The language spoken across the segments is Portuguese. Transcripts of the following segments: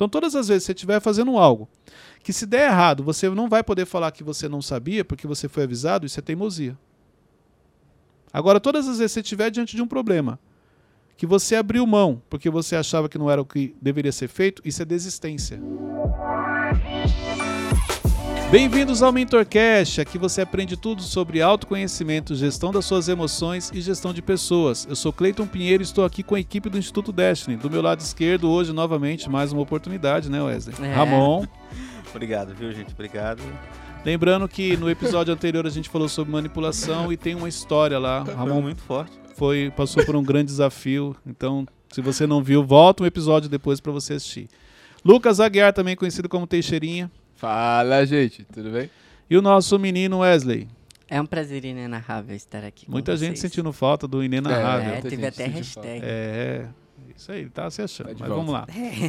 Então, todas as vezes que você estiver fazendo algo que se der errado, você não vai poder falar que você não sabia porque você foi avisado, isso é teimosia. Agora, todas as vezes que você estiver diante de um problema que você abriu mão porque você achava que não era o que deveria ser feito, isso é desistência. Bem-vindos ao MentorCast, aqui você aprende tudo sobre autoconhecimento, gestão das suas emoções e gestão de pessoas. Eu sou Cleiton Pinheiro e estou aqui com a equipe do Instituto Destiny. Do meu lado esquerdo, hoje, novamente, mais uma oportunidade, né, Wesley? É. Ramon. Obrigado, viu, gente? Obrigado. Lembrando que no episódio anterior a gente falou sobre manipulação e tem uma história lá. Foi Ramon muito forte. foi, passou por um grande desafio, então se você não viu, volta um episódio depois para você assistir. Lucas Aguiar, também conhecido como Teixeirinha. Fala, gente, tudo bem? E o nosso menino Wesley. É um prazer inenarrável estar aqui com Muita gente vocês. sentindo falta do inenarrável. É, muita teve até hashtag. É, isso aí, tá se achando. Tá Mas volta. vamos lá.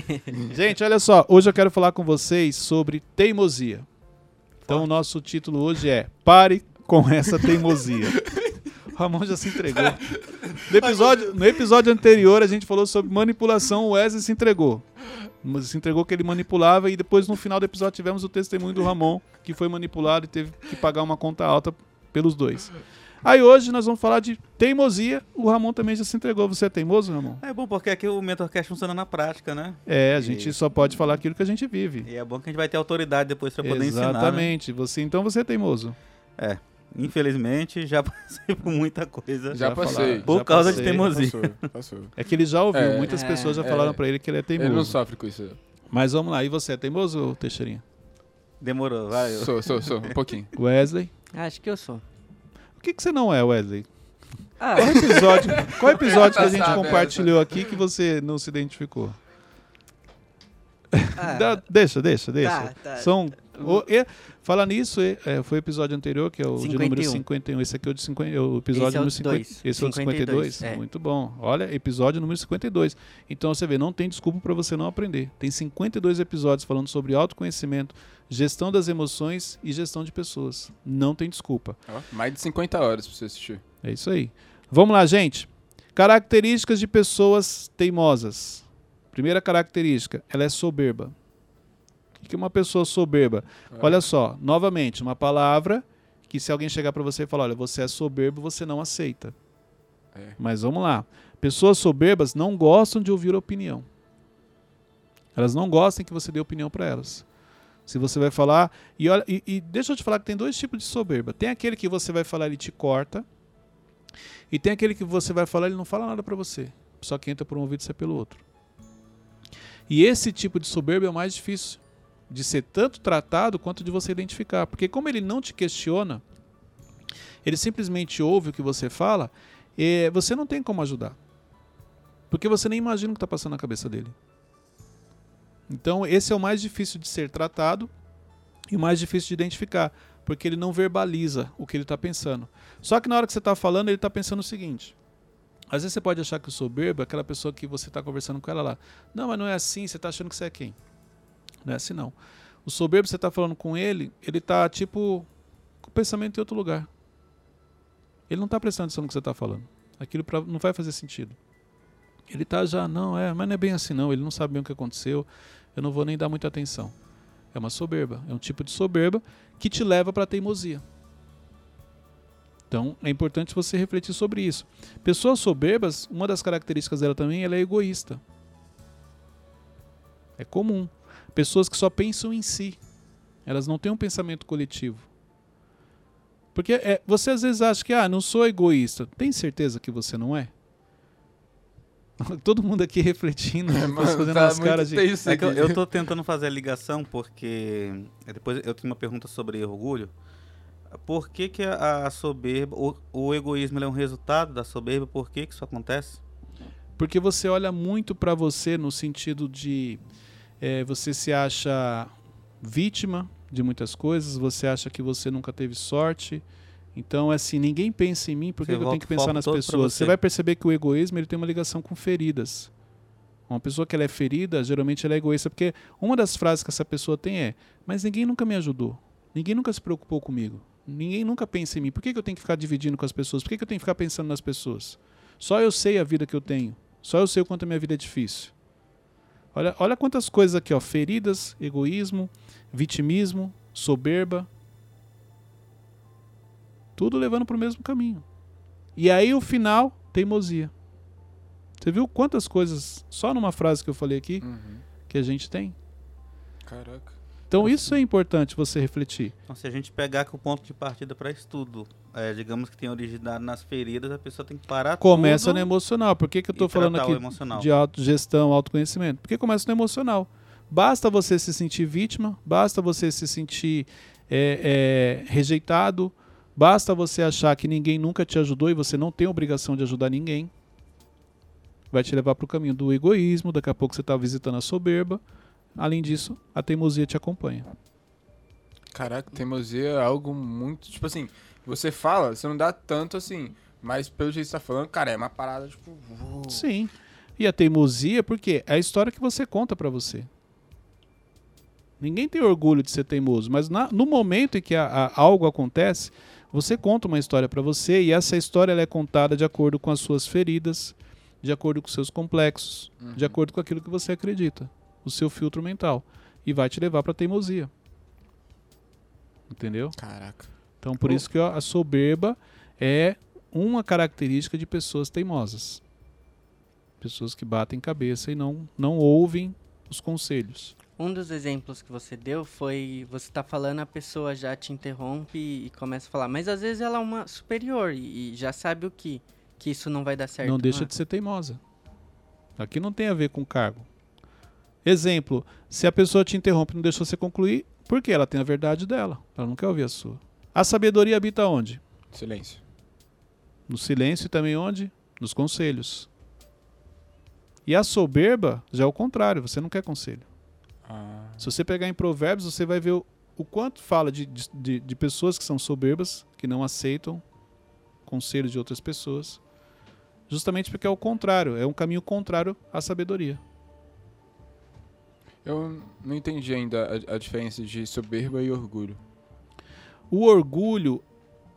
Gente, olha só, hoje eu quero falar com vocês sobre teimosia. Então o nosso título hoje é Pare com essa teimosia. O Ramon já se entregou. No episódio, no episódio anterior a gente falou sobre manipulação, o Wesley se entregou. Mas Se entregou que ele manipulava e depois no final do episódio tivemos o testemunho do Ramon, que foi manipulado e teve que pagar uma conta alta pelos dois. Aí hoje nós vamos falar de teimosia. O Ramon também já se entregou. Você é teimoso, Ramon? É bom porque aqui o MentorCast funciona na prática, né? É, a gente só pode falar aquilo que a gente vive. E é bom que a gente vai ter autoridade depois pra poder ensinar. né? Exatamente. Você, então você é teimoso. Infelizmente, já passei por muita coisa. Já Já passei. Por já causa de passei. teimosia. Passou, passou. É que ele já ouviu. É. Muitas É. pessoas já falaram É. pra ele que ele é Ele não teimoso. sofre com isso. Mas vamos lá. E você é teimoso, Teixeirinha? Demorou, vai. eu- Sou, sou, sou, um pouquinho. Wesley? Acho que eu sou. O que, que você não é, Wesley? Ah, Qual episódio, qual episódio que a Tá gente compartilhou aqui que você não se identificou? ah, Dá- deixa, deixa, deixa. Tá, tá. São. O- e, fala nisso, e, é, foi o episódio anterior, que é o de número 51. 51. Esse aqui é o, de 50, é o episódio Esse é o número 50. dois. Esse é o de 52. 52, é. Muito bom. Olha, episódio número 52. Então você vê, não tem desculpa para você não aprender. Tem 52 episódios falando sobre autoconhecimento, gestão das emoções e gestão de pessoas. Não tem desculpa. Ó, mais de 50 horas pra você assistir. É isso aí. Vamos lá, gente. Características de pessoas teimosas. Primeira característica, ela é soberba. O que é uma pessoa soberba? Olha só, novamente, uma palavra que se alguém chegar para você e falar, olha, você é soberbo, você não aceita. É. Mas vamos lá. Pessoas soberbas não gostam de ouvir opinião. Elas não gostam que você dê opinião para elas. Se você vai falar. E, olha, e, e deixa eu te falar que tem dois tipos de soberba. Tem aquele que você vai falar, ele te corta. E tem aquele que você vai falar, ele não fala nada para você. Só que entra por um ouvido e sai pelo outro. E esse tipo de soberba é o mais difícil de ser tanto tratado quanto de você identificar. Porque como ele não te questiona, ele simplesmente ouve o que você fala, eh, você não tem como ajudar. Porque você nem imagina o que está passando na cabeça dele. Então, esse é o mais difícil de ser tratado e o mais difícil de identificar, porque ele não verbaliza o que ele está pensando. Só que na hora que você está falando, ele está pensando o seguinte. Às vezes você pode achar que o soberbo é aquela pessoa que você está conversando com ela lá. Não, mas não é assim, você está achando que você é quem? Não é assim não. O soberbo, você está falando com ele, ele está tipo com o pensamento em outro lugar. Ele não está prestando atenção no que você está falando. Aquilo pra, não vai fazer sentido. Ele está já, não, é, mas não é bem assim não. Ele não sabe bem o que aconteceu. Eu não vou nem dar muita atenção. É uma soberba. É um tipo de soberba que te leva para a teimosia. Então, é importante você refletir sobre isso. Pessoas soberbas, uma das características dela também, ela é egoísta. É comum. Pessoas que só pensam em si. Elas não têm um pensamento coletivo. Porque é, você às vezes acha que, ah, não sou egoísta. Tem certeza que você não é? Todo mundo aqui refletindo, É, depois mano, fazendo tá umas caras de. É eu, tô tentando fazer a ligação porque depois eu tenho uma pergunta sobre orgulho. Por que, que a, a soberba, o, o egoísmo é um resultado da soberba? Por que, que isso acontece? Porque você olha muito pra você no sentido de eh, você se acha vítima de muitas coisas, você acha que você nunca teve sorte. Então, é assim, ninguém pensa em mim, por que Você que eu tenho que pensar nas pessoas? Você você. vai perceber que o egoísmo ele tem uma ligação com feridas. Uma pessoa que ela é ferida, geralmente ela é egoísta, porque uma das frases que essa pessoa tem é: Mas ninguém nunca me ajudou, ninguém nunca se preocupou comigo, ninguém nunca pensa em mim, por que, que eu tenho que ficar dividindo com as pessoas? Por que, que eu tenho que ficar pensando nas pessoas? Só eu sei a vida que eu tenho, só eu sei o quanto a minha vida é difícil. Olha, olha quantas coisas aqui, ó. Feridas, egoísmo, vitimismo, soberba. Tudo levando para o mesmo caminho. E aí o final, teimosia. Você viu quantas coisas, só numa frase que eu falei aqui, Uhum. que a gente tem? Caraca. Então isso é importante você refletir. Então, se a gente pegar que o ponto de partida para estudo, é, digamos que tem originado nas feridas, a pessoa tem que parar Começa no emocional. Por que, que eu estou falando aqui de autogestão, autoconhecimento? Porque começa no emocional. Basta você se sentir vítima, basta você se sentir é, é, rejeitado, basta você achar que ninguém nunca te ajudou e você não tem obrigação de ajudar ninguém. Vai te levar para o caminho do egoísmo, daqui a pouco você está visitando a soberba. Além disso, a teimosia te acompanha. Caraca, teimosia é algo muito. Tipo assim, você fala, você não dá tanto assim. Mas pelo jeito que você tá falando, cara, é uma parada, tipo. uou. Sim. E a teimosia, porque é a história que você conta pra você. Ninguém tem orgulho de ser teimoso, mas na- no momento em que a- a- algo acontece, você conta uma história pra você e essa história é contada de acordo com as suas feridas, de acordo com seus complexos, de Uhum. acordo com aquilo que você acredita, o seu filtro mental, e vai te levar pra teimosia. Entendeu? Caraca. Então, por Oh. isso que a soberba é uma característica de pessoas teimosas. Pessoas que batem cabeça e não, não ouvem os conselhos. Um dos exemplos que você deu foi você tá falando, a pessoa já te interrompe e começa a falar, mas às vezes ela é uma superior e, e já sabe o que, que isso não vai dar certo. não deixa é? de ser teimosa. Aqui não tem a ver com cargo. Exemplo, se a pessoa te interrompe e não deixa você concluir, por quê? Ela tem a verdade dela. Ela não quer ouvir a sua. A sabedoria habita onde? Silêncio. No silêncio e também onde? Nos conselhos. E a soberba já é o contrário, você não quer conselho. Ah. Se você pegar em Provérbios, você vai ver o, o quanto fala de, de- de, de pessoas que são soberbas, que não aceitam conselhos de outras pessoas. Justamente porque é o contrário, é um caminho contrário à sabedoria. Eu não entendi ainda a, a diferença de soberba e orgulho. O orgulho,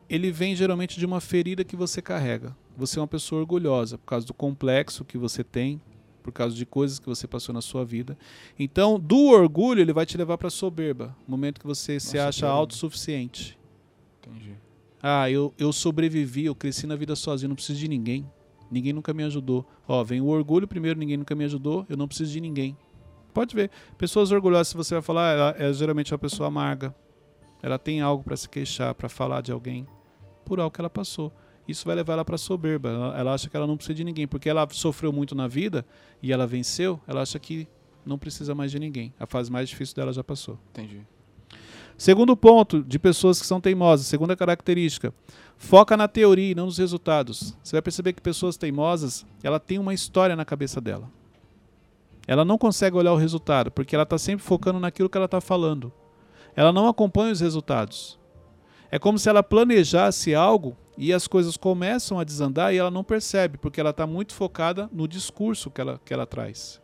ele vem geralmente de uma ferida que você carrega. Você é uma pessoa orgulhosa por causa do complexo que você tem, por causa de coisas que você passou na sua vida. Então, do orgulho, ele vai te levar para soberba, no momento que você se Nossa, acha que horrível. autossuficiente. Entendi. Ah, eu, eu sobrevivi, eu cresci na vida sozinho, não preciso de ninguém. Ninguém nunca me ajudou. Ó, vem o orgulho primeiro, ninguém nunca me ajudou, eu não preciso de ninguém. Pode ver. Pessoas orgulhosas, se você vai falar, ela é geralmente uma pessoa amarga. Ela tem algo para se queixar, para falar de alguém, por algo que ela passou. Isso vai levar ela para soberba. Ela, ela acha que ela não precisa de ninguém, porque ela sofreu muito na vida e ela venceu, ela acha que não precisa mais de ninguém. A fase mais difícil dela já passou. Entendi. Segundo ponto de pessoas que são teimosas, segunda característica, foca na teoria e não nos resultados. Você vai perceber que pessoas teimosas, ela tem uma história na cabeça dela. Ela não consegue olhar o resultado, porque ela está sempre focando naquilo que ela está falando. Ela não acompanha os resultados. É como se ela planejasse algo e as coisas começam a desandar e ela não percebe, porque ela está muito focada no discurso que ela, que ela traz.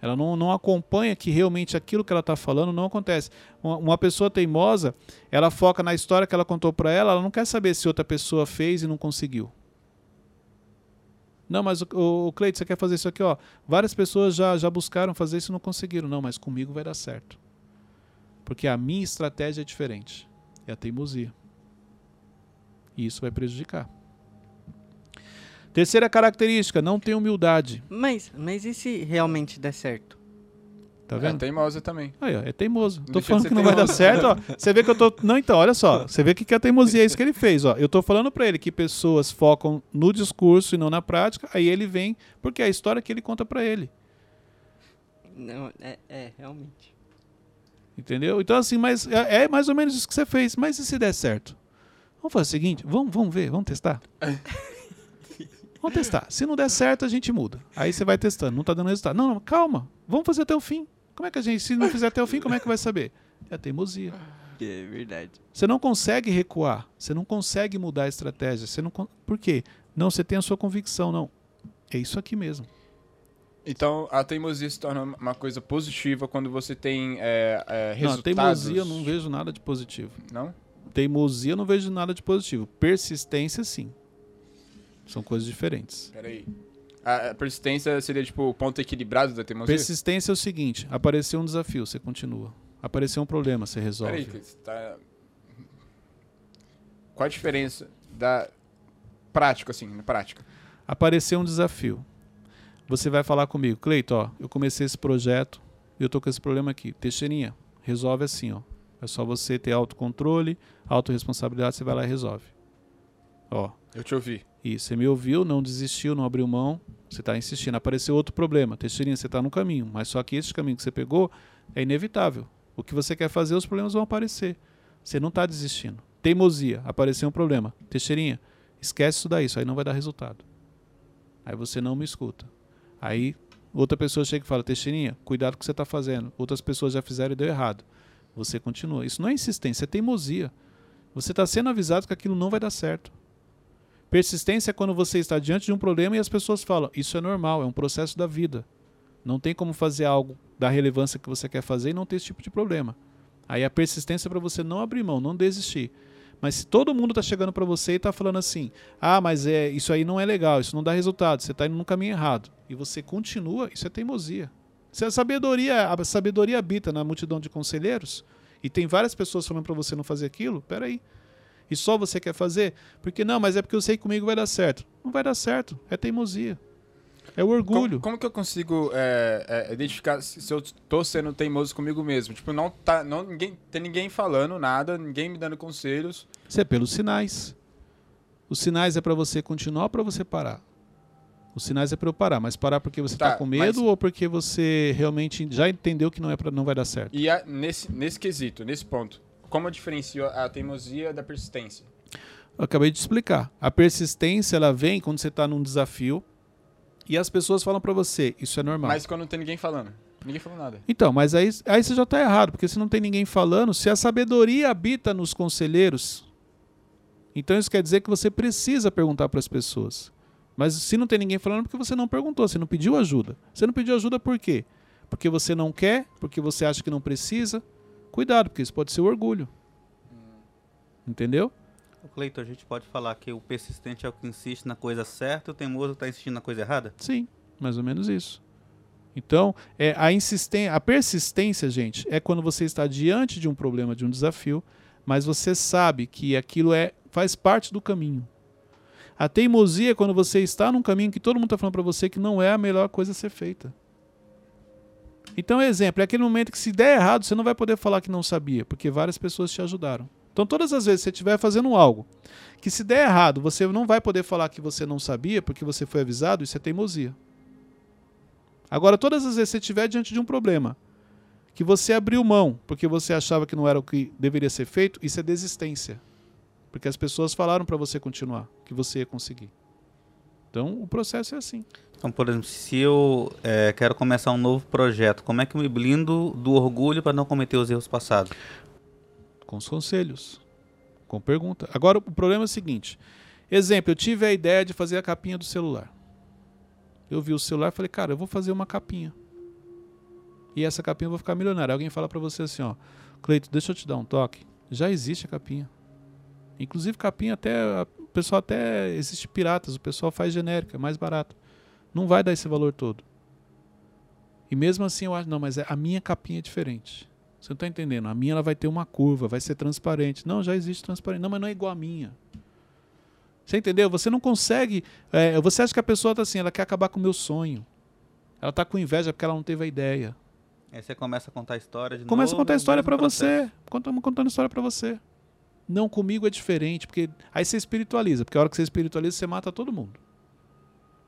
Ela não, não acompanha que realmente aquilo que ela está falando não acontece. Uma, uma pessoa teimosa, ela foca na história que ela contou para ela, ela não quer saber se outra pessoa fez e não conseguiu. Não, mas o, o, o você quer fazer isso aqui, ó. Várias pessoas já, já buscaram fazer isso e não conseguiram. Não, mas comigo vai dar certo. Porque a minha estratégia é diferente. É a teimosia. E isso vai prejudicar. Terceira característica, não tem humildade. Mas, mas e se realmente der certo? Tá É vendo? teimosa também. Aí, ó, é teimoso. Tô deixa de falando que não vai dar teimoso. certo, ó. Você vê que eu tô. Não, então, olha só. Você vê que, que a teimosia é isso que ele fez, ó. Eu tô falando pra ele que pessoas focam no discurso e não na prática, aí ele vem, porque é a história que ele conta pra ele. Não, é, é, realmente. Entendeu? Então, assim, mas é, é mais ou menos isso que você fez. Mas e se der certo? Vamos fazer o seguinte: vamos, vamos ver, vamos testar. Vamos testar. Se não der certo, a gente muda. Aí você vai testando, não tá dando resultado. Não, não, calma. Vamos fazer até o fim. Como é que a gente, se não fizer até o fim, como é que vai saber? É a teimosia. É verdade. Você não consegue recuar, você não consegue mudar a estratégia. Você não Por quê? Não, você tem a sua convicção, não. É isso aqui mesmo. Então, a teimosia se torna uma coisa positiva quando você tem é, é, Não, resultados. teimosia eu não vejo nada de positivo. Não? Teimosia eu não vejo nada de positivo. Persistência, sim. São coisas diferentes. Peraí. A persistência seria, tipo, o ponto equilibrado da teimosia? Persistência é o seguinte: apareceu um desafio, você continua. Apareceu um problema, você resolve. Peraí, Cleiton, tá... Qual a diferença da prática, assim, na prática? Apareceu um desafio. Você vai falar comigo, Cleito, ó, eu comecei esse projeto e eu tô com esse problema aqui. Teixeirinha, resolve assim, ó. É só você ter autocontrole, autorresponsabilidade, você vai lá e resolve. Ó, Eu te ouvi. Isso, você me ouviu, não desistiu, não abriu mão, você está insistindo. Apareceu outro problema. Teixeirinha, você está no caminho, mas só que esse caminho que você pegou é inevitável. O que você quer fazer, os problemas vão aparecer. Você não está desistindo. Teimosia, apareceu um problema. Teixeirinha, esquece isso daí, isso aí não vai dar resultado. Aí você não me escuta. Aí outra pessoa chega e fala, Teixeirinha, cuidado com o que você está fazendo. Outras pessoas já fizeram e deu errado. Você continua. Isso não é insistência, é teimosia. Você está sendo avisado que aquilo não vai dar certo. Persistência é quando você está diante de um problema e as pessoas falam: Isso é normal, é um processo da vida. Não tem como fazer algo da relevância que você quer fazer e não ter esse tipo de problema. Aí a persistência é para você não abrir mão, não desistir. Mas se todo mundo está chegando para você e está falando assim: Ah, mas é isso aí não é legal, isso não dá resultado, você está indo no caminho errado. E você continua, isso é teimosia. Se a sabedoria, a sabedoria habita na multidão de conselheiros e tem várias pessoas falando para você não fazer aquilo, peraí. E só você quer fazer? Porque não, mas é porque eu sei que comigo vai dar certo. Não vai dar certo. É teimosia. É o orgulho. Como, como que eu consigo é, é, identificar se se eu tô sendo teimoso comigo mesmo? Tipo, não tá. Não, ninguém, tem ninguém falando nada, ninguém me dando conselhos. Isso é pelos sinais. Os sinais é para você continuar ou para você parar? Os sinais é para eu parar, mas parar porque você está Tá, com medo mas- ou porque você realmente já entendeu que não é pra, não vai dar certo? E a- nesse, nesse quesito, nesse ponto, como eu diferencio a teimosia da persistência? Eu acabei de explicar. A persistência ela vem quando você está num desafio e as pessoas falam para você, isso é normal. Mas quando não tem ninguém falando. Ninguém falou nada. Então, mas aí, aí você já está errado, porque se não tem ninguém falando, se a sabedoria habita nos conselheiros, então isso quer dizer que você precisa perguntar para as pessoas. Mas se não tem ninguém falando, é porque você não perguntou, você não pediu ajuda. Você não pediu ajuda por quê? Porque você não quer, porque você acha que não precisa. Cuidado, porque isso pode ser orgulho. Entendeu? Ô, Cleiton, a gente pode falar que o persistente é o que insiste na coisa certa e o teimoso está insistindo na coisa errada? Sim, mais ou menos isso. Então, é, a, insisten a persistência, gente, é quando você está diante de um problema, de um desafio, mas você sabe que aquilo é faz parte do caminho. A teimosia é quando você está num caminho que todo mundo está falando para você que não é a melhor coisa a ser feita. Então, exemplo, é aquele momento que se der errado, você não vai poder falar que não sabia, porque várias pessoas te ajudaram. Então, todas as vezes que você estiver fazendo algo que se der errado, você não vai poder falar que você não sabia, porque você foi avisado, isso é teimosia. Agora, todas as vezes que você estiver diante de um problema, que você abriu mão porque você achava que não era o que deveria ser feito, isso é desistência. Porque as pessoas falaram para você continuar, que você ia conseguir. Então, o processo é assim. Então, por exemplo, se eu eh, quero começar um novo projeto, como é que eu me blindo do orgulho para não cometer os erros passados? Com os conselhos, com pergunta. Agora, o problema é o seguinte. Exemplo, eu tive a ideia de fazer a capinha do celular. Eu vi o celular e falei, cara, eu vou fazer uma capinha. E essa capinha eu vou ficar milionário. Alguém fala pra você assim, ó, Cleito, deixa eu te dar um toque. Já existe a capinha. Inclusive capinha até, pessoal até existe piratas, o pessoal faz genérica, é mais barato. Não vai dar esse valor todo. E mesmo assim eu acho, não, mas é, a minha capinha é diferente. Você não está entendendo? A minha ela vai ter uma curva, vai ser transparente. Não, já existe transparente. Não, mas não é igual a minha. Você entendeu? Você não consegue. é, você acha que a pessoa está assim, ela quer acabar com o meu sonho. Ela está com inveja porque ela não teve a ideia. Aí você começa a contar a história de Começa a novo, contar a é o história para você. Estamos contando história para você. Não, comigo é diferente, porque aí você espiritualiza, porque a hora que você espiritualiza, você mata todo mundo.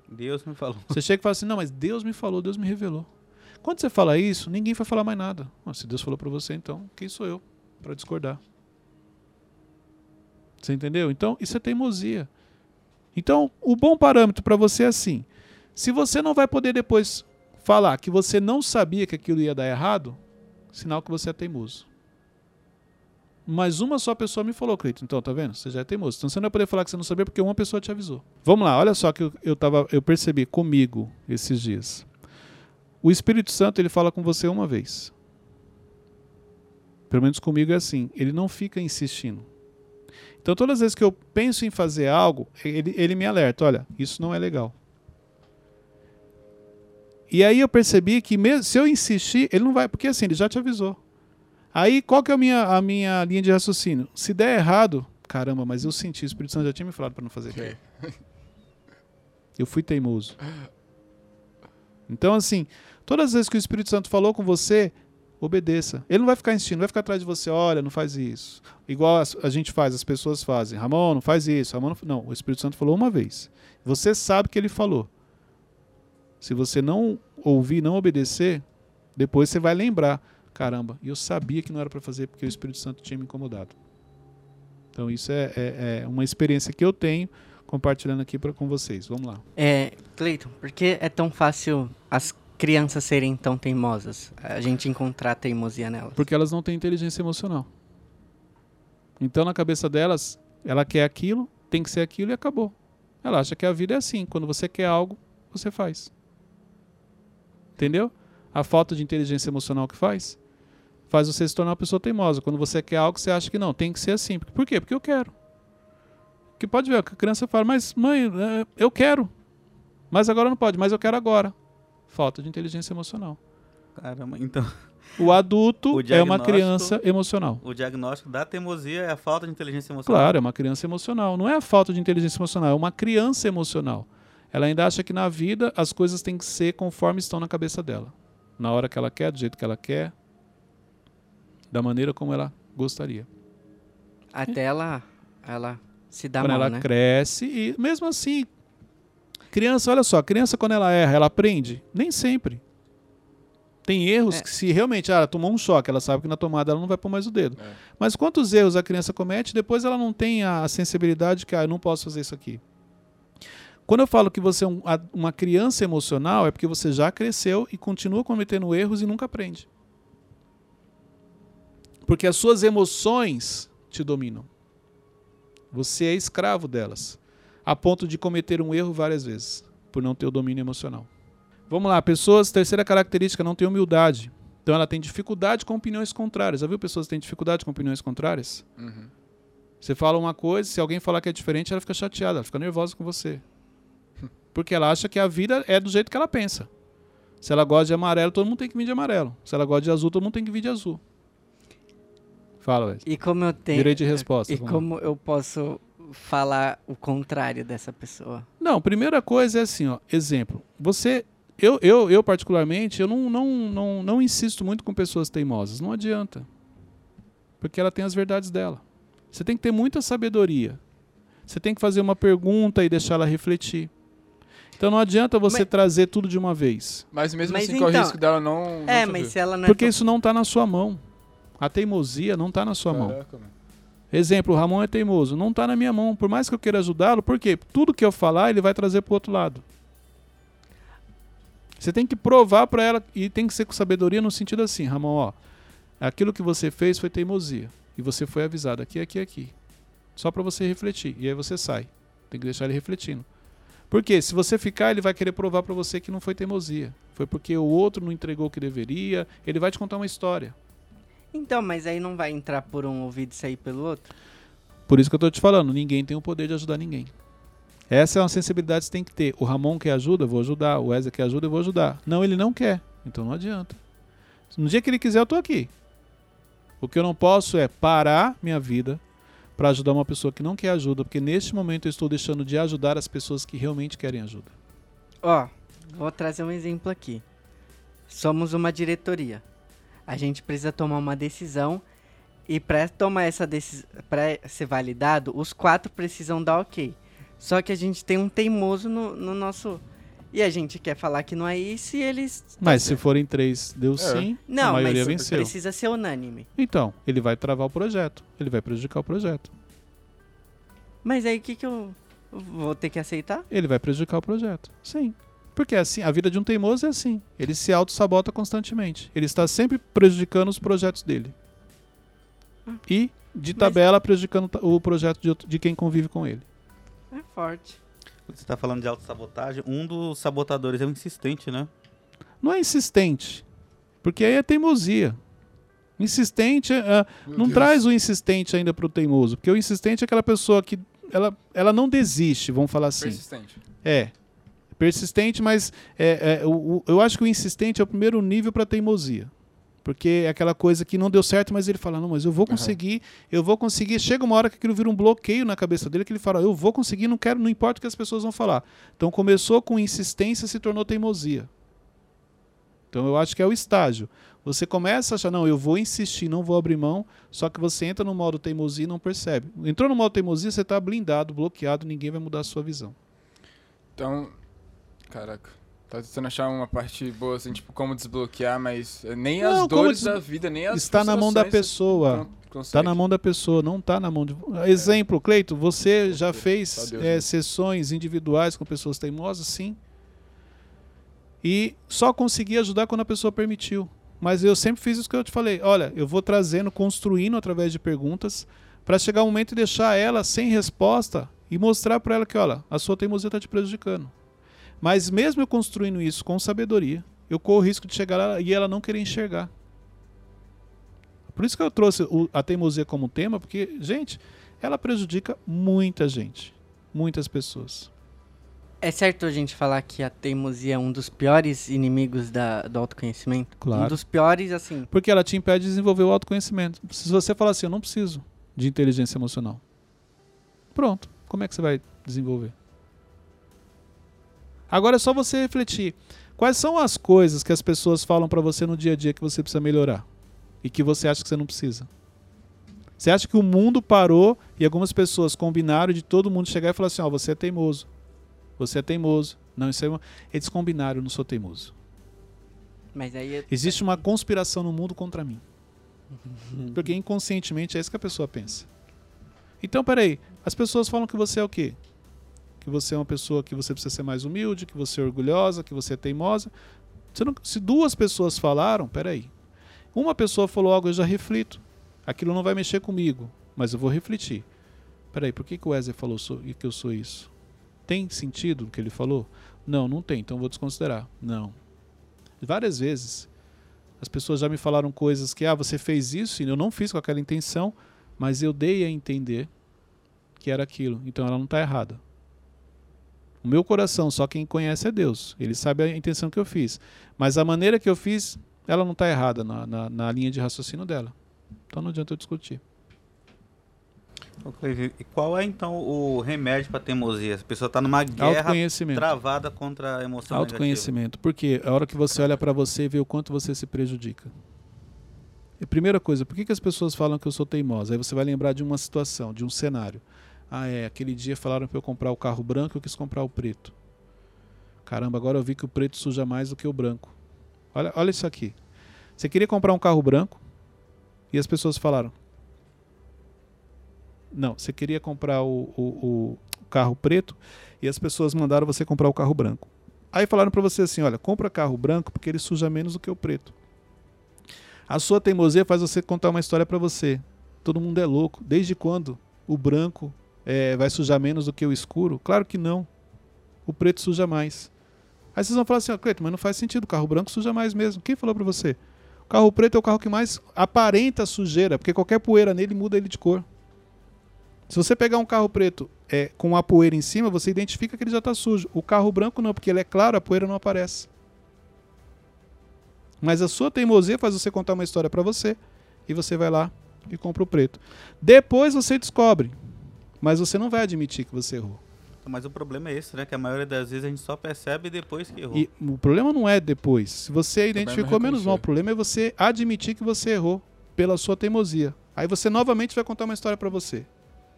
Deus me falou. Você chega e fala assim: não, mas Deus me falou, Deus me revelou. Quando você fala isso, ninguém vai falar mais nada. Ah, se Deus falou para você, então, quem sou eu para discordar? Você entendeu? Então, isso é teimosia. Então, o bom parâmetro para você é assim: se você não vai poder depois falar que você não sabia que aquilo ia dar errado, sinal que você é teimoso. Mas uma só pessoa me falou, Cleiton. Então, tá vendo? Você já é teimoso. Então você não vai poder falar que você não sabia porque uma pessoa te avisou. Vamos lá, olha só que eu, eu, tava, eu percebi comigo esses dias. O Espírito Santo, ele fala com você uma vez. Pelo menos comigo é assim. Ele não fica insistindo. Então, todas as vezes que eu penso em fazer algo, ele, ele me alerta: olha, isso não é legal. E aí eu percebi que mesmo, se eu insistir, ele não vai, porque assim, ele já te avisou. Aí qual que é a minha, a minha linha de raciocínio? Se der errado, caramba, mas eu senti, o Espírito Santo já tinha me falado para não fazer aquilo. Eu fui teimoso. Então, assim, todas as vezes que o Espírito Santo falou com você, obedeça. Ele não vai ficar insistindo, não vai ficar atrás de você, olha, não faz isso. Igual a, a gente faz, as pessoas fazem. Ramon, não faz isso. Ramon, não, não, o Espírito Santo falou uma vez. Você sabe que ele falou. Se você não ouvir, não obedecer, depois você vai lembrar. Caramba, eu sabia que não era para fazer porque o Espírito Santo tinha me incomodado. Então, isso é, é, é uma experiência que eu tenho compartilhando aqui pra, com vocês. Vamos lá. É, Cleiton, por que é tão fácil as crianças serem tão teimosas? A gente encontrar teimosia nelas? Porque elas não têm inteligência emocional. Então, na cabeça delas, ela quer aquilo, tem que ser aquilo e acabou. Ela acha que a vida é assim. Quando você quer algo, você faz. Entendeu? A falta de inteligência emocional que faz faz você se tornar uma pessoa teimosa. Quando você quer algo, você acha que não, tem que ser assim. Por quê? Porque eu quero. Que pode ver, a criança fala, mas mãe, é, eu quero. Mas agora não pode, mas eu quero agora. Falta de inteligência emocional. Caramba, então. O adulto O é uma criança emocional. O diagnóstico da teimosia é a falta de inteligência emocional. Claro, é uma criança emocional. Não é a falta de inteligência emocional, é uma criança emocional. Ela ainda acha que na vida as coisas têm que ser conforme estão na cabeça dela. Na hora que ela quer, do jeito que ela quer, da maneira como ela gostaria. Até ela, ela se dá quando mal, ela né? cresce e mesmo assim, criança, olha só, criança quando ela erra, ela aprende? Nem sempre. Tem erros É. que se realmente ah, ela tomou um choque, ela sabe que na tomada ela não vai pôr mais o dedo. É. Mas quantos erros a criança comete, depois ela não tem a sensibilidade que ah, eu não posso fazer isso aqui. Quando eu falo que você é um- uma criança emocional, é porque você já cresceu e continua cometendo erros e nunca aprende. Porque as suas emoções te dominam. Você é escravo delas, a ponto de cometer um erro várias vezes, por não ter o domínio emocional. Vamos lá, pessoas, terceira característica, não tem humildade. Então ela tem dificuldade com opiniões contrárias. Já viu pessoas que têm dificuldade com opiniões contrárias? Uhum. Você fala uma coisa, se alguém falar que é diferente, ela fica chateada, ela fica nervosa com você. Porque ela acha que a vida é do jeito que ela pensa. Se ela gosta de amarelo, todo mundo tem que vir de amarelo. Se ela gosta de azul, todo mundo tem que vir de azul. Fala, Wesley. E como eu tenho. Direito de resposta. E como eu posso falar o contrário dessa pessoa? Não, primeira coisa é assim, ó, exemplo. Você, eu, eu, eu particularmente, eu não, não, não, não insisto muito com pessoas teimosas. Não adianta. Porque ela tem as verdades dela. Você tem que ter muita sabedoria. Você tem que fazer uma pergunta e deixar ela refletir. Então não adianta você Mas- trazer tudo de uma vez. Mas mesmo Mas assim, corre o então- risco dela não. não é, saber. mas se ela não é Porque tão- isso não está na sua mão. A teimosia não está na sua mão. Caraca, mano. Exemplo, o Ramon é teimoso. Não está na minha mão. Por mais que eu queira ajudá-lo, por quê? Tudo que eu falar, ele vai trazer para o outro lado. Você tem que provar para ela e tem que ser com sabedoria no sentido assim, Ramon, ó, aquilo que você fez foi teimosia e você foi avisado aqui, aqui, aqui. Só para você refletir. E aí você sai. Tem que deixar ele refletindo. Porque se você ficar, ele vai querer provar para você que não foi teimosia. Foi porque o outro não entregou o que deveria. Ele vai te contar uma história. Então, mas aí não vai entrar por um ouvido e sair pelo outro? Por isso que eu tô te falando, ninguém tem o poder de ajudar ninguém. Essa é uma sensibilidade que você tem que ter. O Ramon quer ajuda, eu vou ajudar. O Wesley quer ajuda, eu vou ajudar. Não, ele não quer. Então não adianta. No dia que ele quiser, eu tô aqui. O que eu não posso é parar minha vida para ajudar uma pessoa que não quer ajuda, porque neste momento eu estou deixando de ajudar as pessoas que realmente querem ajuda. Ó, vou trazer um exemplo aqui. Somos uma diretoria. A gente precisa tomar uma decisão e para tomar essa decisão, para ser validado, os quatro precisam dar ok. Só que a gente tem um teimoso no, no nosso e a gente quer falar que não é isso e eles Mas se forem três, deu É. sim, a não, maioria mas venceu. precisa ser unânime. Então, ele vai travar o projeto. Ele vai prejudicar o projeto. Mas aí o que que eu vou ter que aceitar? ele vai prejudicar o projeto. Sim. Porque é assim, a vida de um teimoso é assim. Ele se auto-sabota constantemente. Ele está sempre prejudicando os projetos dele. E, de Mas- tabela, prejudicando ta- o projeto de, outro- de quem convive com ele. É forte. Você está falando de autossabotagem. Um dos sabotadores é o insistente, né? Não é insistente. Porque aí é teimosia. Insistente Meu não Deus. traz o insistente ainda para o teimoso. Porque o insistente é aquela pessoa que ela, ela não desiste, vamos falar assim. Persistente. É. Persistente, mas é, é, o- eu acho que o insistente é o primeiro nível para teimosia. Porque é aquela coisa que não deu certo, mas ele fala, não, mas eu vou conseguir, eu vou conseguir. Chega uma hora que aquilo vira um bloqueio na cabeça dele, que ele fala, eu vou conseguir, não quero, não importa o que as pessoas vão falar. Então começou com insistência, se tornou teimosia. Então eu acho que é o estágio. Você começa a achar, não, eu vou insistir, não vou abrir mão, só que você entra no modo teimosia e não percebe. Entrou no modo teimosia, você está blindado, bloqueado, ninguém vai mudar a sua visão. Então, caraca. Tá tentando achar uma parte boa, assim, tipo, como desbloquear, mas nem Não, as dores des- da vida, nem as Está na mão da pessoa. con- Está na mão da pessoa, não está na mão de. Exemplo, Cleito, você já fez Deus é, sessões individuais com pessoas teimosas? Sim. E só consegui ajudar quando a pessoa permitiu. Mas eu sempre fiz isso que eu te falei. Olha, eu vou trazendo, construindo através de perguntas, para chegar um momento e deixar ela sem resposta e mostrar para ela que, olha, a sua teimosia está te prejudicando. Mas mesmo eu construindo isso com sabedoria, eu corro o risco de chegar lá e ela não querer enxergar. Por isso que eu trouxe o- a teimosia como tema, porque, gente, ela prejudica muita gente, muitas pessoas. É certo a gente falar que a teimosia é um dos piores inimigos da, do autoconhecimento? Claro. Um dos piores, assim. Porque ela te impede de desenvolver o autoconhecimento. Se você falar assim, eu não preciso de inteligência emocional. Pronto. Como é que você vai desenvolver? Agora é só você refletir. Quais são as coisas que as pessoas falam pra você no dia a dia que você precisa melhorar? E que você acha que você não precisa? Você acha que o mundo parou e algumas pessoas combinaram de todo mundo chegar e falar assim: ó, você é teimoso. Você é teimoso. Não, isso é. Eles combinaram, eu não sou teimoso. Mas aí é- Existe uma conspiração no mundo contra mim. Porque inconscientemente é isso que a pessoa pensa. Então, peraí, as pessoas falam que você é o quê? Que você é uma pessoa que você precisa ser mais humilde, que você é orgulhosa, que você é teimosa. Você não- se duas pessoas falaram, peraí. Uma pessoa falou algo, eu já reflito. Aquilo não vai mexer comigo, mas eu vou refletir. Peraí, por que, que o Wesley falou que eu sou isso? Tem sentido o que ele falou? Não, não tem, então vou desconsiderar. Não. Várias vezes as pessoas já me falaram coisas que, ah, você fez isso e eu não fiz com aquela intenção, mas eu dei a entender que era aquilo. Então ela não está errada. O meu coração, só quem conhece é Deus. Ele sabe a intenção que eu fiz. Mas a maneira que eu fiz, ela não está errada na, na, na linha de raciocínio dela. Então não adianta eu discutir. Cleide, E qual é então o remédio para teimosia? A pessoa está numa guerra travada contra a emoção negativa. Autoconhecimento. Porque a hora que você olha para você e vê o quanto você se prejudica. E primeira coisa, por que, que as pessoas falam que eu sou teimosa? Aí você vai lembrar de uma situação, de um cenário. Ah, é, aquele dia falaram para eu comprar o carro branco, eu quis comprar o preto. Caramba, agora eu vi que o preto suja mais do que o branco. Olha, olha isso aqui. Você queria comprar um carro branco e as pessoas falaram. Não, você queria comprar o, o, o carro preto e as pessoas mandaram você comprar o carro branco. Aí falaram para você assim, olha, compra carro branco porque ele suja menos do que o preto. A sua teimosia faz você contar uma história para você. Todo mundo é louco. Desde quando o branco eh, vai sujar menos do que o escuro? Claro que não. O preto suja mais. Aí vocês vão falar assim, ó, Cleiton, mas não faz sentido. O carro branco suja mais mesmo. Quem falou para você? O carro preto é o carro que mais aparenta sujeira, porque qualquer poeira nele muda ele de cor. Se você pegar um carro preto é, com a poeira em cima, você identifica que ele já está sujo. O carro branco não, porque ele é claro, a poeira não aparece. Mas a sua teimosia faz você contar uma história para você e você vai lá e compra o preto. Depois você descobre, mas você não vai admitir que você errou. Mas o problema é esse, né? Que a maioria das vezes a gente só percebe depois que errou. E o problema não é depois. Se você identificou menos mal, o problema é você admitir que você errou pela sua teimosia. Aí você novamente vai contar uma história para você.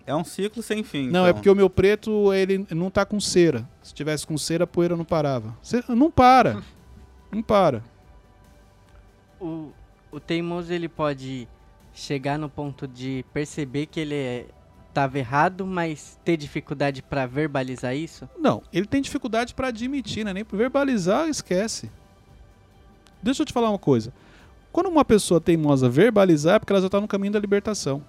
É um ciclo sem fim. Não, é então. porque o meu preto ele não tá com cera. Se tivesse com cera, a poeira não parava. Não para. Não para. O, o teimoso, ele pode chegar no ponto de perceber que ele é, tava errado, mas ter dificuldade pra verbalizar isso? Não, ele tem dificuldade para admitir, né? Nem verbalizar, esquece. Deixa eu te falar uma coisa. Quando uma pessoa teimosa verbalizar, é porque ela já tá no caminho da libertação.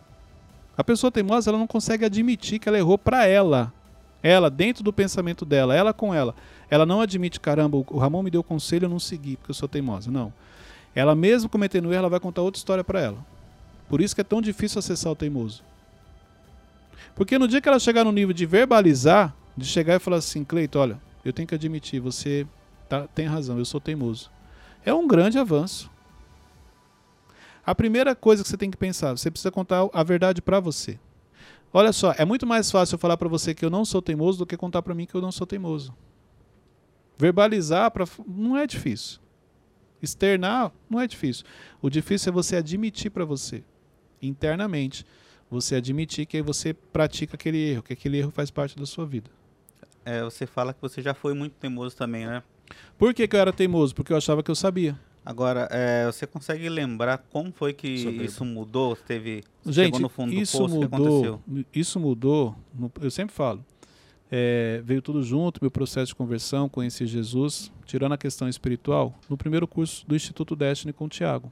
A pessoa teimosa, ela não consegue admitir que ela errou para ela. Ela, dentro do pensamento dela, ela com ela. Ela não admite, caramba, o Ramon me deu conselho, eu não segui, porque eu sou teimosa. Não. Ela mesmo cometendo erro, ela vai contar outra história para ela. Por isso que é tão difícil acessar o teimoso. Porque no dia que ela chegar no nível de verbalizar, de chegar e falar assim, Cleito, olha, eu tenho que admitir, você tá, tem razão, eu sou teimoso. É um grande avanço. A primeira coisa que você tem que pensar, você precisa contar a verdade para você. Olha só, é muito mais fácil eu falar para você que eu não sou teimoso do que contar para mim que eu não sou teimoso. Verbalizar pra, não é difícil. Externar não é difícil. O difícil é você admitir para você, internamente, você admitir que você pratica aquele erro, que aquele erro faz parte da sua vida. É, você fala que você já foi muito teimoso também, né? Por que, que eu era teimoso? Porque eu achava que eu sabia. Agora, é, você consegue lembrar como foi que isso mudou? Teve, Gente, no fundo isso do poço, mudou. Isso mudou. no- eu sempre falo. é, veio tudo junto, meu processo de conversão, conheci Jesus, tirando a questão espiritual, no primeiro curso do Instituto Destiny com o Tiago.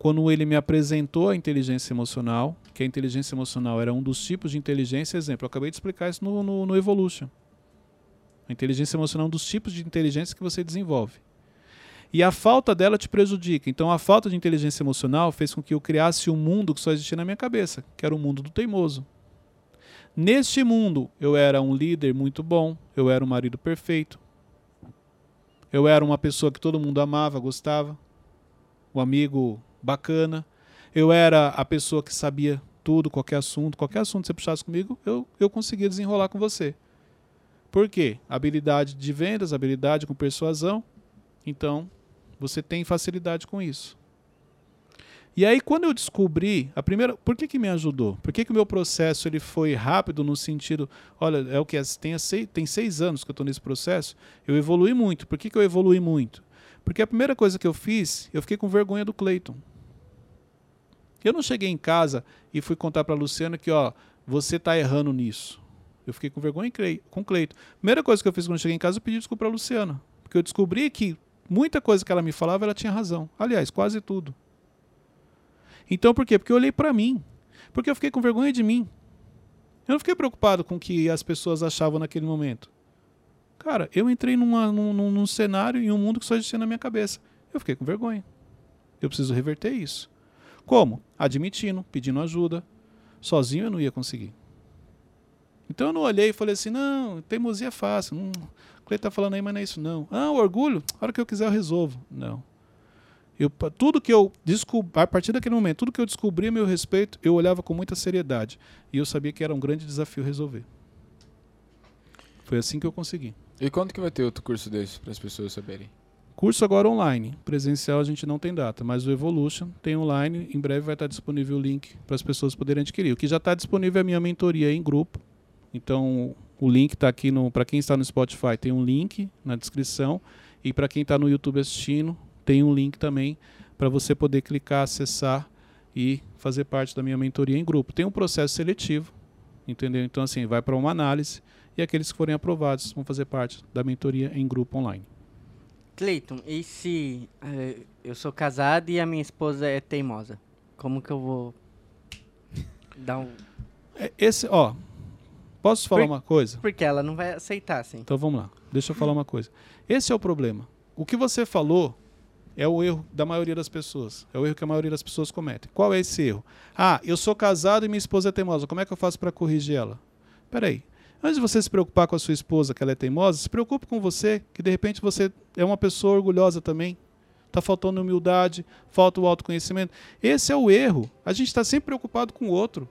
Quando ele me apresentou a inteligência emocional, que a inteligência emocional era um dos tipos de inteligência, exemplo, eu acabei de explicar isso no, no, no Evolution. A inteligência emocional é um dos tipos de inteligência que você desenvolve. E a falta dela te prejudica. Então a falta de inteligência emocional fez com que eu criasse um mundo que só existia na minha cabeça, que era o mundo do teimoso. Neste mundo, eu era um líder muito bom, eu era um marido perfeito, eu era uma pessoa que todo mundo amava, gostava, um amigo bacana, eu era a pessoa que sabia tudo, qualquer assunto, qualquer assunto que você puxasse comigo, eu, eu conseguia desenrolar com você. Por quê? Habilidade de vendas, habilidade com persuasão. Então, você tem facilidade com isso. E aí, quando eu descobri, a primeira, por que, que me ajudou? Por que, que o meu processo ele foi rápido no sentido, olha, é o que é, tem, seis, tem seis anos que eu estou nesse processo, eu evolui muito. Por que, que eu evolui muito? Porque a primeira coisa que eu fiz, eu fiquei com vergonha do Cleiton. Eu não cheguei em casa e fui contar para Luciana que, ó, você está errando nisso. Eu fiquei com vergonha com o Cleiton. Primeira coisa que eu fiz quando eu cheguei em casa, eu pedi desculpa para Luciana. Porque eu descobri que muita coisa que ela me falava, ela tinha razão. Aliás, quase tudo. Então por quê? Porque eu olhei para mim. Porque eu fiquei com vergonha de mim. Eu não fiquei preocupado com o que as pessoas achavam naquele momento. Cara, eu entrei numa, num, num, num cenário e um mundo que só existia na minha cabeça. Eu fiquei com vergonha. Eu preciso reverter isso. Como? Admitindo, pedindo ajuda. Sozinho eu não ia conseguir. Então eu não olhei e falei assim, não, teimosia é fácil. Hum, o Cleiton tá falando aí, mas não é isso não. Ah, o orgulho, a hora que eu quiser eu resolvo. Não. Eu, tudo que eu descobri, a partir daquele momento, tudo que eu descobri a meu respeito, eu olhava com muita seriedade. E eu sabia que era um grande desafio resolver. Foi assim que eu consegui. E quando que vai ter outro curso desse para as pessoas saberem? Curso agora online. Presencial a gente não tem data, mas o Evolution tem online. Em breve vai estar disponível o link para as pessoas poderem adquirir. O que já está disponível é a minha mentoria em grupo. Então, o link está aqui no. Para quem está no Spotify, tem um link na descrição. E para quem está no YouTube assistindo, tem um link também para você poder clicar, acessar e fazer parte da minha mentoria em grupo. Tem um processo seletivo, entendeu? Então, assim, vai para uma análise e aqueles que forem aprovados vão fazer parte da mentoria em grupo online. Cleiton, e se eh, eu sou casado e a minha esposa é teimosa? Como que eu vou dar um... É, Esse, ó, posso falar Por- uma coisa? Porque ela não vai aceitar, assim. Então vamos lá. Deixa eu falar uma coisa. Esse é o problema. O que você falou é o erro da maioria das pessoas. É o erro que a maioria das pessoas comete. Qual é esse erro? Ah, eu sou casado e minha esposa é teimosa. Como é que eu faço para corrigir ela? Peraí. Antes de você se preocupar com a sua esposa, que ela é teimosa, se preocupe com você, que de repente você é uma pessoa orgulhosa também. Está faltando humildade, falta o autoconhecimento. Esse é o erro. A gente está sempre preocupado com o outro.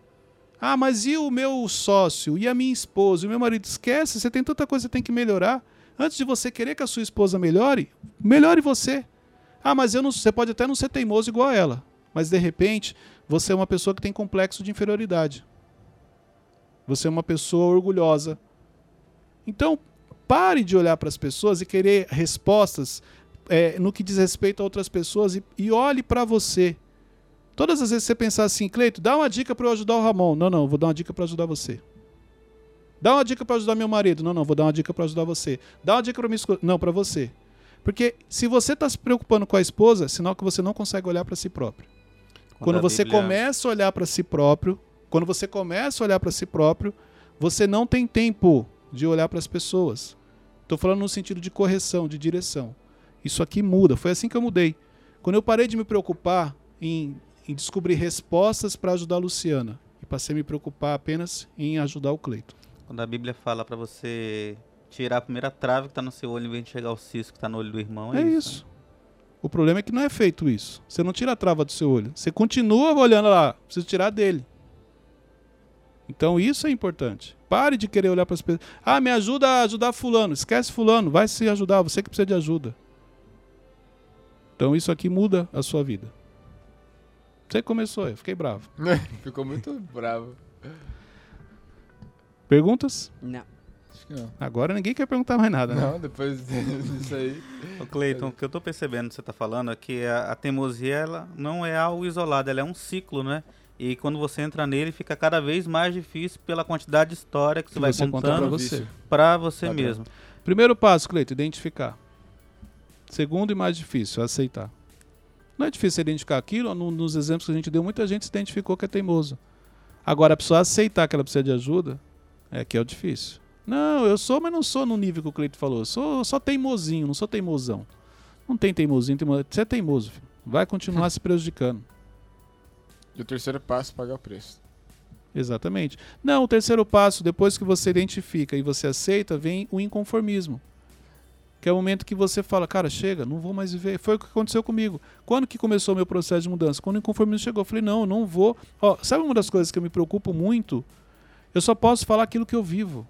Ah, mas e o meu sócio? E a minha esposa? E o meu marido? Esquece, você tem tanta coisa que tem que melhorar. Antes de você querer que a sua esposa melhore, melhore você. Ah, mas eu não, você pode até não ser teimoso igual a ela. Mas de repente, você é uma pessoa que tem complexo de inferioridade. Você é uma pessoa orgulhosa. Então, pare de olhar para as pessoas e querer respostas é, no que diz respeito a outras pessoas e, e olhe para você. Todas as vezes você pensar assim, Cleito, dá uma dica para eu ajudar o Ramon. Não, não, vou dar uma dica para ajudar você. Dá uma dica para ajudar meu marido. Não, não, vou dar uma dica para ajudar você. Dá uma dica para minha esposa. Não, para você. Porque se você está se preocupando com a esposa, é sinal que você não consegue olhar para si próprio. Quando, a você Bíblia- começa a olhar para si próprio, quando você começa a olhar para si próprio, você não tem tempo de olhar para as pessoas. Estou falando no sentido de correção, de direção. Isso aqui muda. Foi assim que eu mudei. Quando eu parei de me preocupar em, em descobrir respostas para ajudar a Luciana e passei a me preocupar apenas em ajudar o Cleito. Quando a Bíblia fala para você Tirar a primeira trave que tá no seu olho em vez de chegar o cisco que tá no olho do irmão. É, É isso. O problema é que não é feito isso. Você não tira a trava do seu olho. Você continua olhando lá. Precisa tirar dele. Então isso é importante. Pare de querer olhar para as pessoas. Ah, me ajuda a ajudar fulano. Esquece fulano. Vai se ajudar. Você que precisa de ajuda. Então isso aqui muda a sua vida. Você que começou, eu fiquei bravo. Ficou muito bravo. Perguntas? Não. Acho que não. Agora ninguém quer perguntar mais nada, né? Não, depois disso aí. Ô Cleiton, o que eu tô percebendo que você tá falando é que a, a teimosia ela não é algo isolado, ela é um ciclo, né? E quando você entra nele, fica cada vez mais difícil pela quantidade de história que você Que vai você contando você. pra você Padrão. mesmo. Primeiro passo, Cleito, identificar. Segundo e mais difícil, aceitar. Não é difícil identificar aquilo, no- nos exemplos que a gente deu, muita gente se identificou que é teimoso. Agora, a pessoa aceitar que ela precisa de ajuda, é que é o difícil. Não, eu sou, mas não sou no nível que o Cleito falou. Eu sou só teimosinho, não sou teimosão. Não tem teimosinho, teimoso. Você é teimoso, filho. Vai continuar se prejudicando. E o terceiro passo, pagar o preço. Exatamente. Não, o terceiro passo, depois que você identifica e você aceita, vem o inconformismo. Que é o momento que você fala, cara, chega, não vou mais viver. Foi o que aconteceu comigo. Quando que começou o meu processo de mudança? Quando o inconformismo chegou, eu falei, não, não vou. Ó, sabe uma das coisas que eu me preocupo muito? Eu só posso falar aquilo que eu vivo.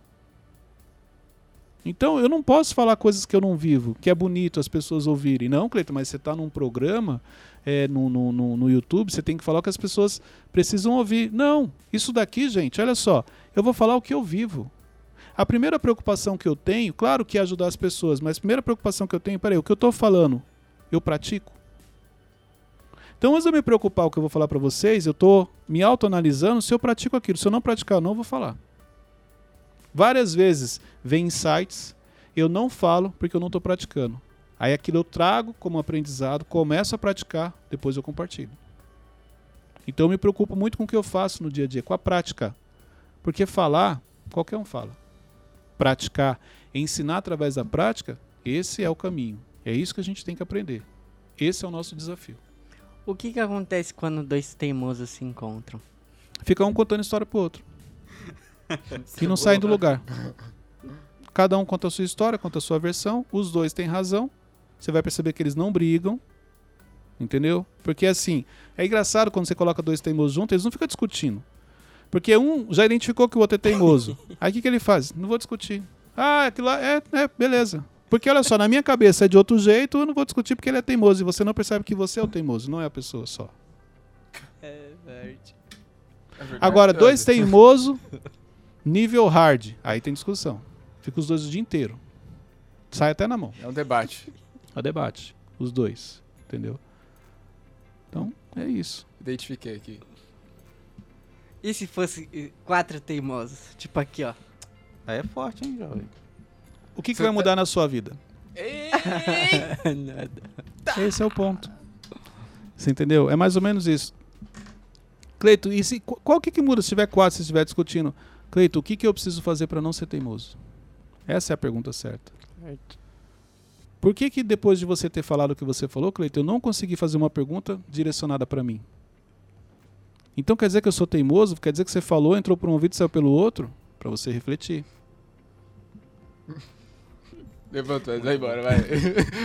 Então, eu não posso falar coisas que eu não vivo, que é bonito as pessoas ouvirem. Não, Cleiton, mas você está num programa, é, no, no, no, no YouTube, você tem que falar o que as pessoas precisam ouvir. Não, isso daqui, gente, olha só, eu vou falar o que eu vivo. A primeira preocupação que eu tenho, claro que é ajudar as pessoas, mas a primeira preocupação que eu tenho, peraí, o que eu estou falando, eu pratico? Então, antes de eu me preocupar o que eu vou falar para vocês, eu estou me autoanalisando se eu pratico aquilo. Se eu não praticar, eu não vou falar. Várias vezes vem insights, eu não falo porque eu não estou praticando. Aí aquilo eu trago como aprendizado, começo a praticar, depois eu compartilho. Então eu me preocupo muito com o que eu faço no dia a dia, com a prática. Porque falar, qualquer um fala. Praticar, ensinar através da prática, esse é o caminho. É isso que a gente tem que aprender. Esse é o nosso desafio. O que que acontece quando dois teimosos se encontram? Fica um contando história pro outro. que não saem do lugar. Cada um conta a sua história, conta a sua versão. Os dois têm razão. Você vai perceber que eles não brigam. Entendeu? Porque assim, é engraçado quando você coloca dois teimosos juntos, eles não ficam discutindo. Porque um já identificou que o outro é teimoso. Aí o que, que ele faz? Não vou discutir. Ah, aquilo lá é, é, beleza. Porque olha só, na minha cabeça é de outro jeito, eu não vou discutir porque ele é teimoso. E você não percebe que você é o teimoso, não é a pessoa só. É verdade. É verdade, Agora, dois teimoso, nível hard. Aí tem discussão. Fica os dois o dia inteiro. Sai até na mão. É um debate. A debate. Os dois. Entendeu? Então, é isso. Identifiquei aqui. E se fosse quatro teimosos? Tipo aqui, ó. Aí é forte, hein, jovem? O que, que Você vai tá- mudar na sua vida? Nada. Esse é o ponto. Você entendeu? É mais ou menos isso. Cleito, e se, qu- qual que, que muda se tiver quatro, se estiver discutindo? Cleito, o que, que eu preciso fazer para não ser teimoso? Essa é a pergunta certa. Por que, que depois de você ter falado o que você falou, Cleiton, eu não consegui fazer uma pergunta direcionada para mim? Então quer dizer que eu sou teimoso? Quer dizer que você falou, entrou por um ouvido e saiu pelo outro? Para você refletir. Levantou, vai embora, vai.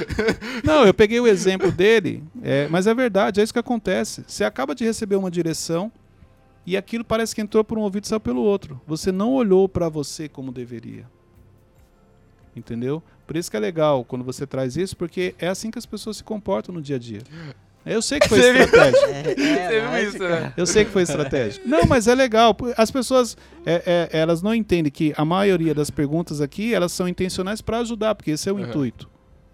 Não, eu peguei o exemplo dele, é, mas é verdade, é isso que acontece. Você acaba de receber uma direção e aquilo parece que entrou por um ouvido e saiu pelo outro. Você não olhou para você como deveria. Entendeu? Por isso que é legal quando você traz isso, porque é assim que as pessoas se comportam no dia a dia. Eu sei que foi estratégico. É, isso, né? Eu sei que foi estratégico. Não, mas é legal. As pessoas, é, é, elas não entendem que a maioria das perguntas aqui, elas são intencionais para ajudar, porque esse é o Uhum. intuito.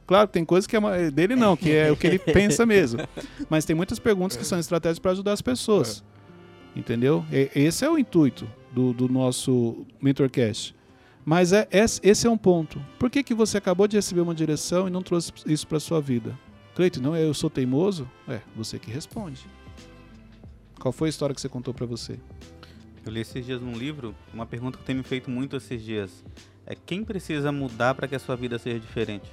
Claro que tem coisas que é dele não, que é o que ele pensa mesmo. Mas tem muitas perguntas que são estratégias para ajudar as pessoas. Entendeu? Esse é o intuito do, do nosso Mentorcast. Mas é, esse esse é um ponto. Por que, que você acabou de receber uma direção e não trouxe isso para sua vida? Cleiton, não, eu sou teimoso? É, você que responde. Qual foi a história que você contou para você? Eu li esses dias num livro, uma pergunta que tem me feito muito esses dias. É quem precisa mudar para que a sua vida seja diferente?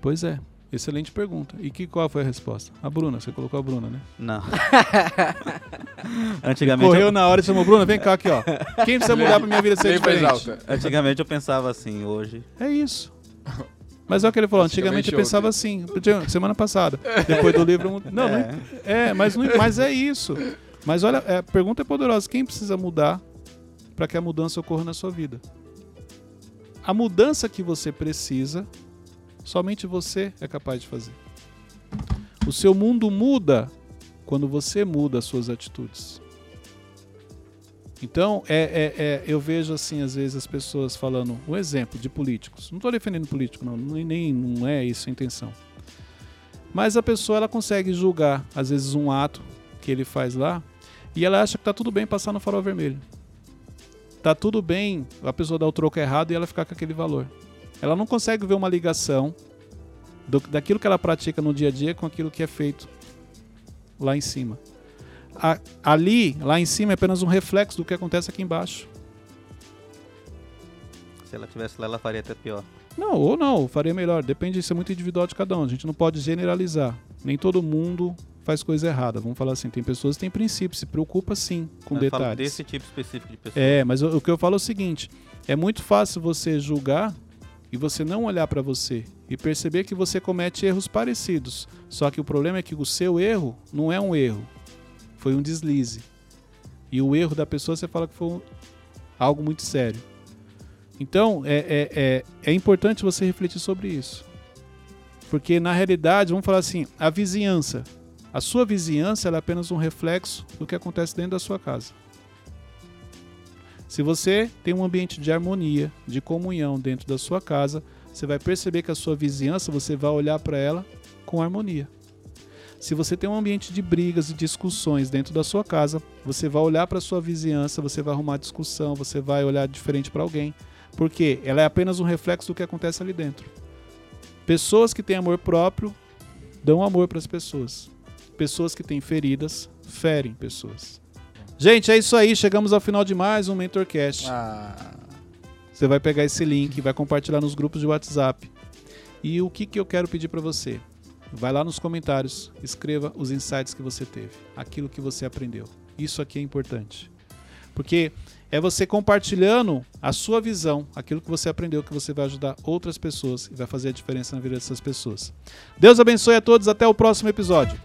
Pois é. Excelente pergunta. E que, qual foi a resposta? A Bruna, você colocou a Bruna, né? Não. antigamente, Correu eu, na hora e chamou Bruna, vem cá aqui, ó. Quem precisa mudar pra minha vida ser diferente? alta. antigamente eu pensava assim, hoje. É isso. Mas é o que ele falou, antigamente eu pensava assim, semana passada, depois do livro. Não, não é, É, mas, não- mas é isso. Mas olha, é, a pergunta é poderosa. Quem precisa mudar para que a mudança ocorra na sua vida? A mudança que você precisa, somente você é capaz de fazer. O seu mundo muda quando você muda as suas atitudes. Então, é, é- é- eu vejo assim, às vezes, as pessoas falando, um exemplo de políticos. Não estou defendendo político, não, nem, não é isso a intenção. Mas a pessoa ela consegue julgar, às vezes, um ato que ele faz lá e ela acha que tá tudo bem passar no farol vermelho. Tá tudo bem a pessoa dar o troco errado e ela ficar com aquele valor. Ela não consegue ver uma ligação do- daquilo que ela pratica no dia a dia com aquilo que é feito lá em cima. A- ali, lá em cima, é apenas um reflexo do que acontece aqui embaixo. Se ela tivesse lá, ela faria até pior. Não, ou não, faria melhor. Depende, isso é muito individual de cada um. A gente não pode generalizar. Nem todo mundo faz coisa errada. Vamos falar assim, tem pessoas que têm princípios, se preocupa sim com Eu detalhes. desse tipo específico de pessoa. É, mas o, o que eu falo é o seguinte: é muito fácil você julgar e você não olhar pra você e perceber que você comete erros parecidos. Só que o problema é que o seu erro não é um erro, foi um deslize. E o erro da pessoa você fala que foi algo muito sério. Então é, é, é, é importante você refletir sobre isso. Porque na realidade, vamos falar assim, a vizinhança. A sua vizinhança é apenas um reflexo do que acontece dentro da sua casa. Se você tem um ambiente de harmonia, de comunhão dentro da sua casa, você vai perceber que a sua vizinhança, você vai olhar para ela com harmonia. Se você tem um ambiente de brigas e discussões dentro da sua casa, você vai olhar para a sua vizinhança, você vai arrumar discussão, você vai olhar diferente para alguém, porque ela é apenas um reflexo do que acontece ali dentro. Pessoas que têm amor próprio dão amor para as pessoas. Pessoas que têm feridas ferem pessoas. Gente, é isso aí. Chegamos ao final de mais um Mentorcast. Ah, Você vai pegar esse link vai compartilhar nos grupos de WhatsApp. E o que, que eu quero pedir para você? Vai lá nos comentários, escreva os insights que você teve, aquilo que você aprendeu. Isso aqui é importante. Porque é você compartilhando a sua visão, aquilo que você aprendeu, que você vai ajudar outras pessoas e vai fazer a diferença na vida dessas pessoas. Deus abençoe a todos, até o próximo episódio.